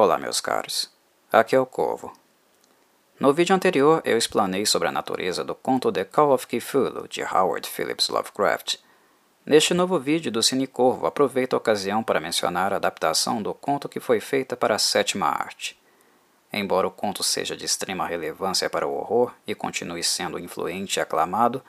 Olá, meus caros. Aqui é o Corvo. No vídeo anterior, eu explanei sobre a natureza do conto The Call of Cthulhu, de Howard Phillips Lovecraft. Neste novo vídeo do Cine Corvo, aproveito a ocasião para mencionar a adaptação do conto que foi feita para a sétima arte. Embora o conto seja de extrema relevância para o horror e continue sendo influente e aclamado,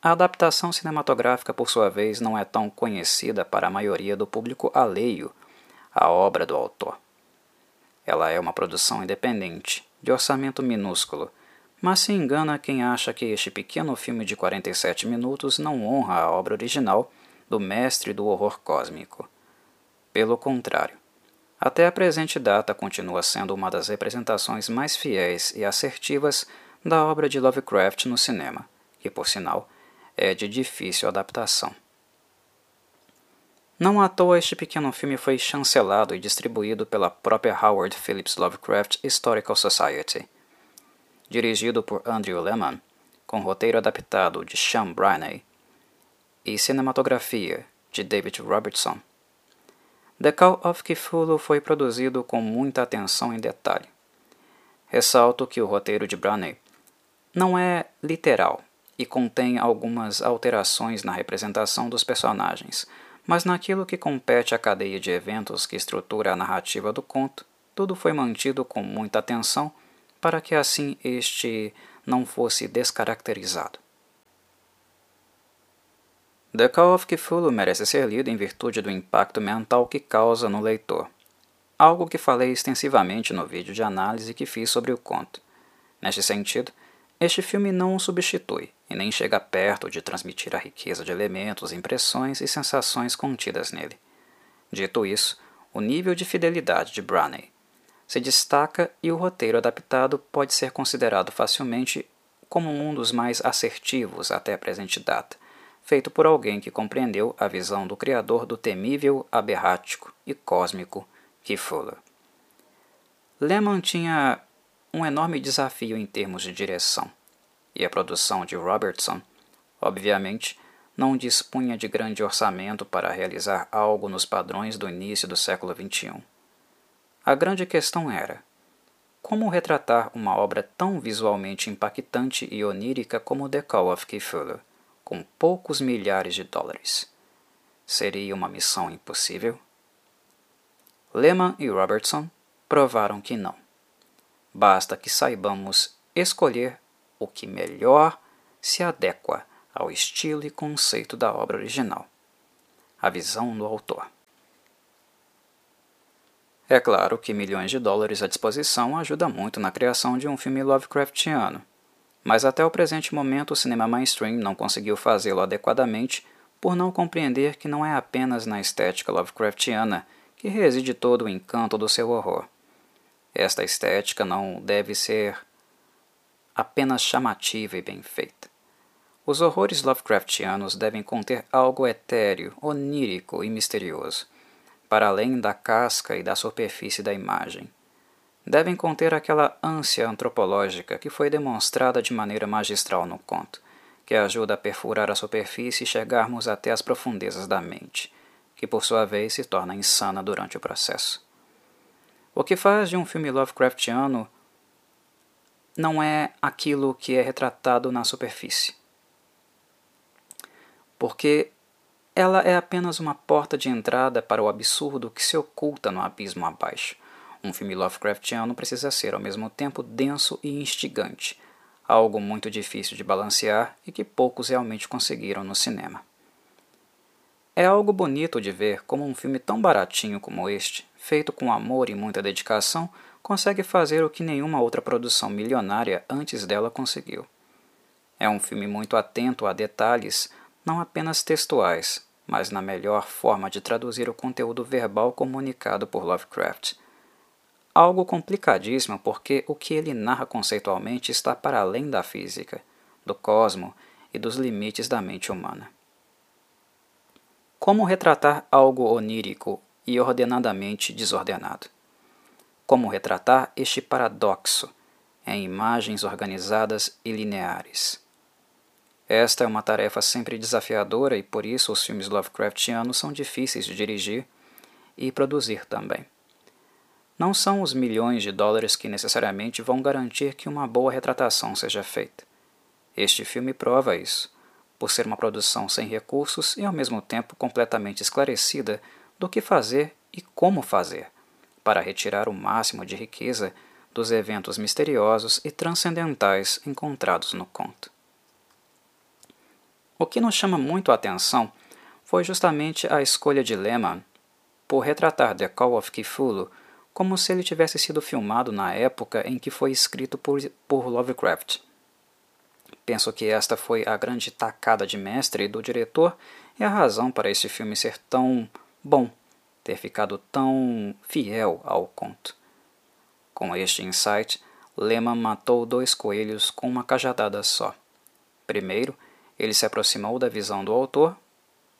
a adaptação cinematográfica, por sua vez, não é tão conhecida para a maioria do público alheio à obra do autor. Ela é uma produção independente, de orçamento minúsculo, mas se engana quem acha que este pequeno filme de 47 minutos não honra a obra original do mestre do horror cósmico. Pelo contrário, até a presente data continua sendo uma das representações mais fiéis e assertivas da obra de Lovecraft no cinema, que, por sinal, é de difícil adaptação. Não à toa este pequeno filme foi chancelado e distribuído pela própria Howard Phillips Lovecraft Historical Society. Dirigido por Andrew Lehman, com roteiro adaptado de Sean Briney e cinematografia de David Robertson. The Call of Cthulhu foi produzido com muita atenção em detalhe. Ressalto que o roteiro de Briney não é literal e contém algumas alterações na representação dos personagens, mas naquilo que compete à cadeia de eventos que estrutura a narrativa do conto, tudo foi mantido com muita atenção para que assim este não fosse descaracterizado. The Call of Cthulhu merece ser lido em virtude do impacto mental que causa no leitor, algo que falei extensivamente no vídeo de análise que fiz sobre o conto. Neste sentido, este filme não o substitui e nem chega perto de transmitir a riqueza de elementos, impressões e sensações contidas nele. Dito isso, o nível de fidelidade de Branney se destaca e o roteiro adaptado pode ser considerado facilmente como um dos mais assertivos até a presente data, feito por alguém que compreendeu a visão do criador do temível, aberrático e cósmico Kifula. Lehman tinha um enorme desafio em termos de direção, e a produção de Robertson, obviamente, não dispunha de grande orçamento para realizar algo nos padrões do início do século XXI. A grande questão era: como retratar uma obra tão visualmente impactante e onírica como The Call of Cthulhu, com poucos milhares de dólares? Seria uma missão impossível? Lehman e Robertson provaram que não. Basta que saibamos escolher o que melhor se adequa ao estilo e conceito da obra original. A visão do autor. É claro que milhões de dólares à disposição ajuda muito na criação de um filme Lovecraftiano, mas até o presente momento o cinema mainstream não conseguiu fazê-lo adequadamente por não compreender que não é apenas na estética Lovecraftiana que reside todo o encanto do seu horror. Esta estética não deve ser apenas chamativa e bem feita. Os horrores Lovecraftianos devem conter algo etéreo, onírico e misterioso, para além da casca e da superfície da imagem. Devem conter aquela ânsia antropológica que foi demonstrada de maneira magistral no conto, que ajuda a perfurar a superfície e chegarmos até as profundezas da mente, que por sua vez se torna insana durante o processo. O que faz de um filme Lovecraftiano não é aquilo que é retratado na superfície. Porque ela é apenas uma porta de entrada para o absurdo que se oculta no abismo abaixo. Um filme Lovecraftiano precisa ser ao mesmo tempo denso e instigante, algo muito difícil de balancear e que poucos realmente conseguiram no cinema. É algo bonito de ver como um filme tão baratinho como este, feito com amor e muita dedicação, consegue fazer o que nenhuma outra produção milionária antes dela conseguiu. É um filme muito atento a detalhes, não apenas textuais, mas na melhor forma de traduzir o conteúdo verbal comunicado por Lovecraft. Algo complicadíssimo porque o que ele narra conceitualmente está para além da física, do cosmo e dos limites da mente humana. Como retratar algo onírico e ordenadamente desordenado? Como retratar este paradoxo em imagens organizadas e lineares? Esta é uma tarefa sempre desafiadora e por isso os filmes Lovecraftianos são difíceis de dirigir e produzir também. não são os milhões de dólares que necessariamente vão garantir que uma boa retratação seja feita. Este filme prova isso, por ser uma produção sem recursos e ao mesmo tempo completamente esclarecida do que fazer e como fazer, para retirar o máximo de riqueza dos eventos misteriosos e transcendentais encontrados no conto. O que nos chama muito a atenção foi justamente a escolha de Lehman por retratar The Call of Cthulhu como se ele tivesse sido filmado na época em que foi escrito por, por Lovecraft. Penso que esta foi a grande tacada de mestre do diretor e a razão para este filme ser tão bom, ter ficado tão fiel ao conto. Com este insight, Lehman matou dois coelhos com uma cajadada só. Primeiro, ele se aproximou da visão do autor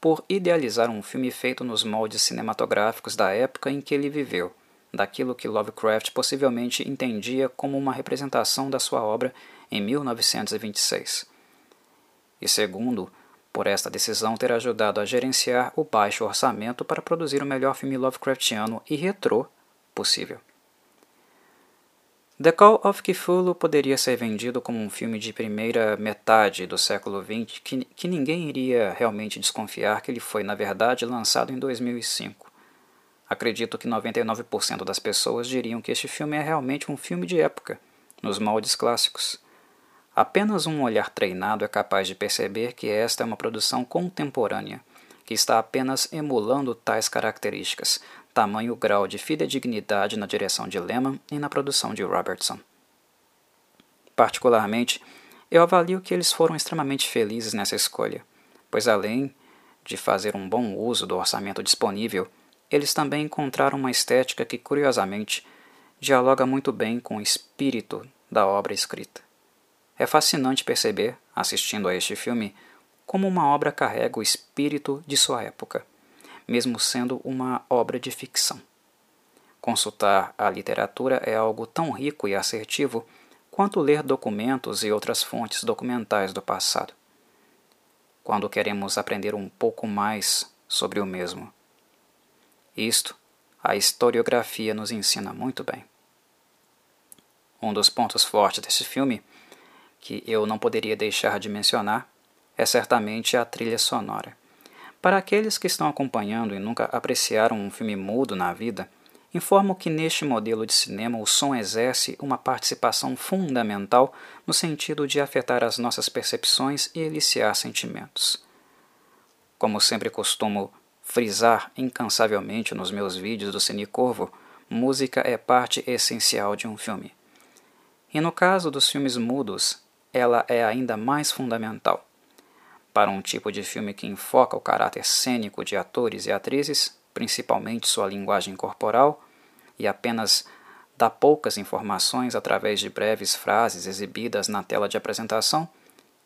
por idealizar um filme feito nos moldes cinematográficos da época em que ele viveu daquilo que Lovecraft possivelmente entendia como uma representação da sua obra em 1926. E segundo, por esta decisão ter ajudado a gerenciar o baixo orçamento para produzir o melhor filme Lovecraftiano e retrô possível. The Call of Cthulhu poderia ser vendido como um filme de primeira metade do século XX que, que ninguém iria realmente desconfiar que ele foi, na verdade, lançado em 2005. Acredito que 99% das pessoas diriam que este filme é realmente um filme de época, nos moldes clássicos. Apenas um olhar treinado é capaz de perceber que esta é uma produção contemporânea, que está apenas emulando tais características, tamanho grau de fidedignidade na direção de Lehman e na produção de Robertson. Particularmente, eu avalio que eles foram extremamente felizes nessa escolha, pois além de fazer um bom uso do orçamento disponível, eles também encontraram uma estética que, curiosamente, dialoga muito bem com o espírito da obra escrita. É fascinante perceber, assistindo a este filme, como uma obra carrega o espírito de sua época, mesmo sendo uma obra de ficção. Consultar a literatura é algo tão rico e assertivo quanto ler documentos e outras fontes documentais do passado. Quando queremos aprender um pouco mais sobre o mesmo, isto a historiografia nos ensina muito bem. Um dos pontos fortes desse filme, que eu não poderia deixar de mencionar, é certamente a trilha sonora. Para aqueles que estão acompanhando e nunca apreciaram um filme mudo na vida, informo que neste modelo de cinema o som exerce uma participação fundamental no sentido de afetar as nossas percepções e eliciar sentimentos. Como sempre costumo frisar incansavelmente nos meus vídeos do Cine Corvo, música é parte essencial de um filme. E no caso dos filmes mudos, ela é ainda mais fundamental. Para um tipo de filme que enfoca o caráter cênico de atores e atrizes, principalmente sua linguagem corporal, e apenas dá poucas informações através de breves frases exibidas na tela de apresentação,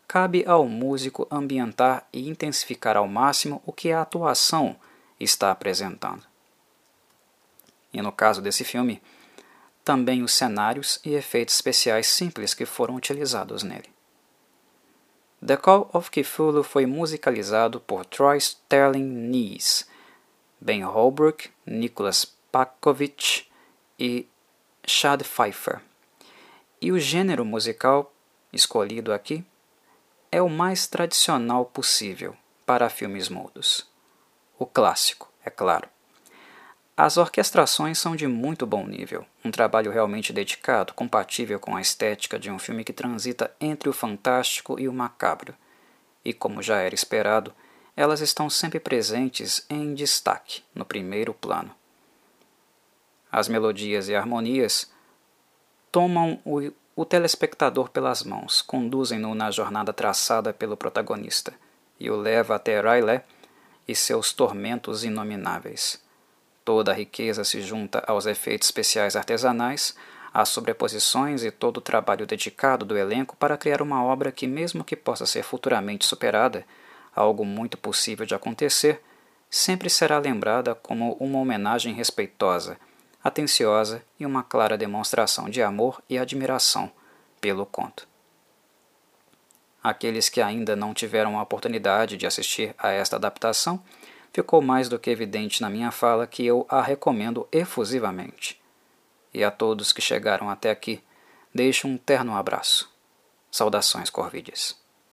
cabe ao músico ambientar e intensificar ao máximo o que a atuação está apresentando. E no caso desse filme, também os cenários e efeitos especiais simples que foram utilizados nele. The Call of Cthulhu foi musicalizado por Troy Sterling Nees, Ben Holbrook, Nicholas Pakovich e Chad Pfeiffer. E o gênero musical escolhido aqui é o mais tradicional possível para filmes mudos. O clássico, é claro. As orquestrações são de muito bom nível, um trabalho realmente dedicado, compatível com a estética de um filme que transita entre o fantástico e o macabro. E como já era esperado, elas estão sempre presentes em destaque, no primeiro plano. As melodias e harmonias tomam o o telespectador pelas mãos, conduzem-no na jornada traçada pelo protagonista e o leva até Railé e seus tormentos inomináveis. Toda a riqueza se junta aos efeitos especiais artesanais, às sobreposições e todo o trabalho dedicado do elenco para criar uma obra que, mesmo que possa ser futuramente superada, algo muito possível de acontecer, sempre será lembrada como uma homenagem respeitosa atenciosa e uma clara demonstração de amor e admiração pelo conto. Aqueles que ainda não tiveram a oportunidade de assistir a esta adaptação, ficou mais do que evidente na minha fala que eu a recomendo efusivamente. e a todos que chegaram até aqui, deixo um terno abraço. Saudações, Corvides.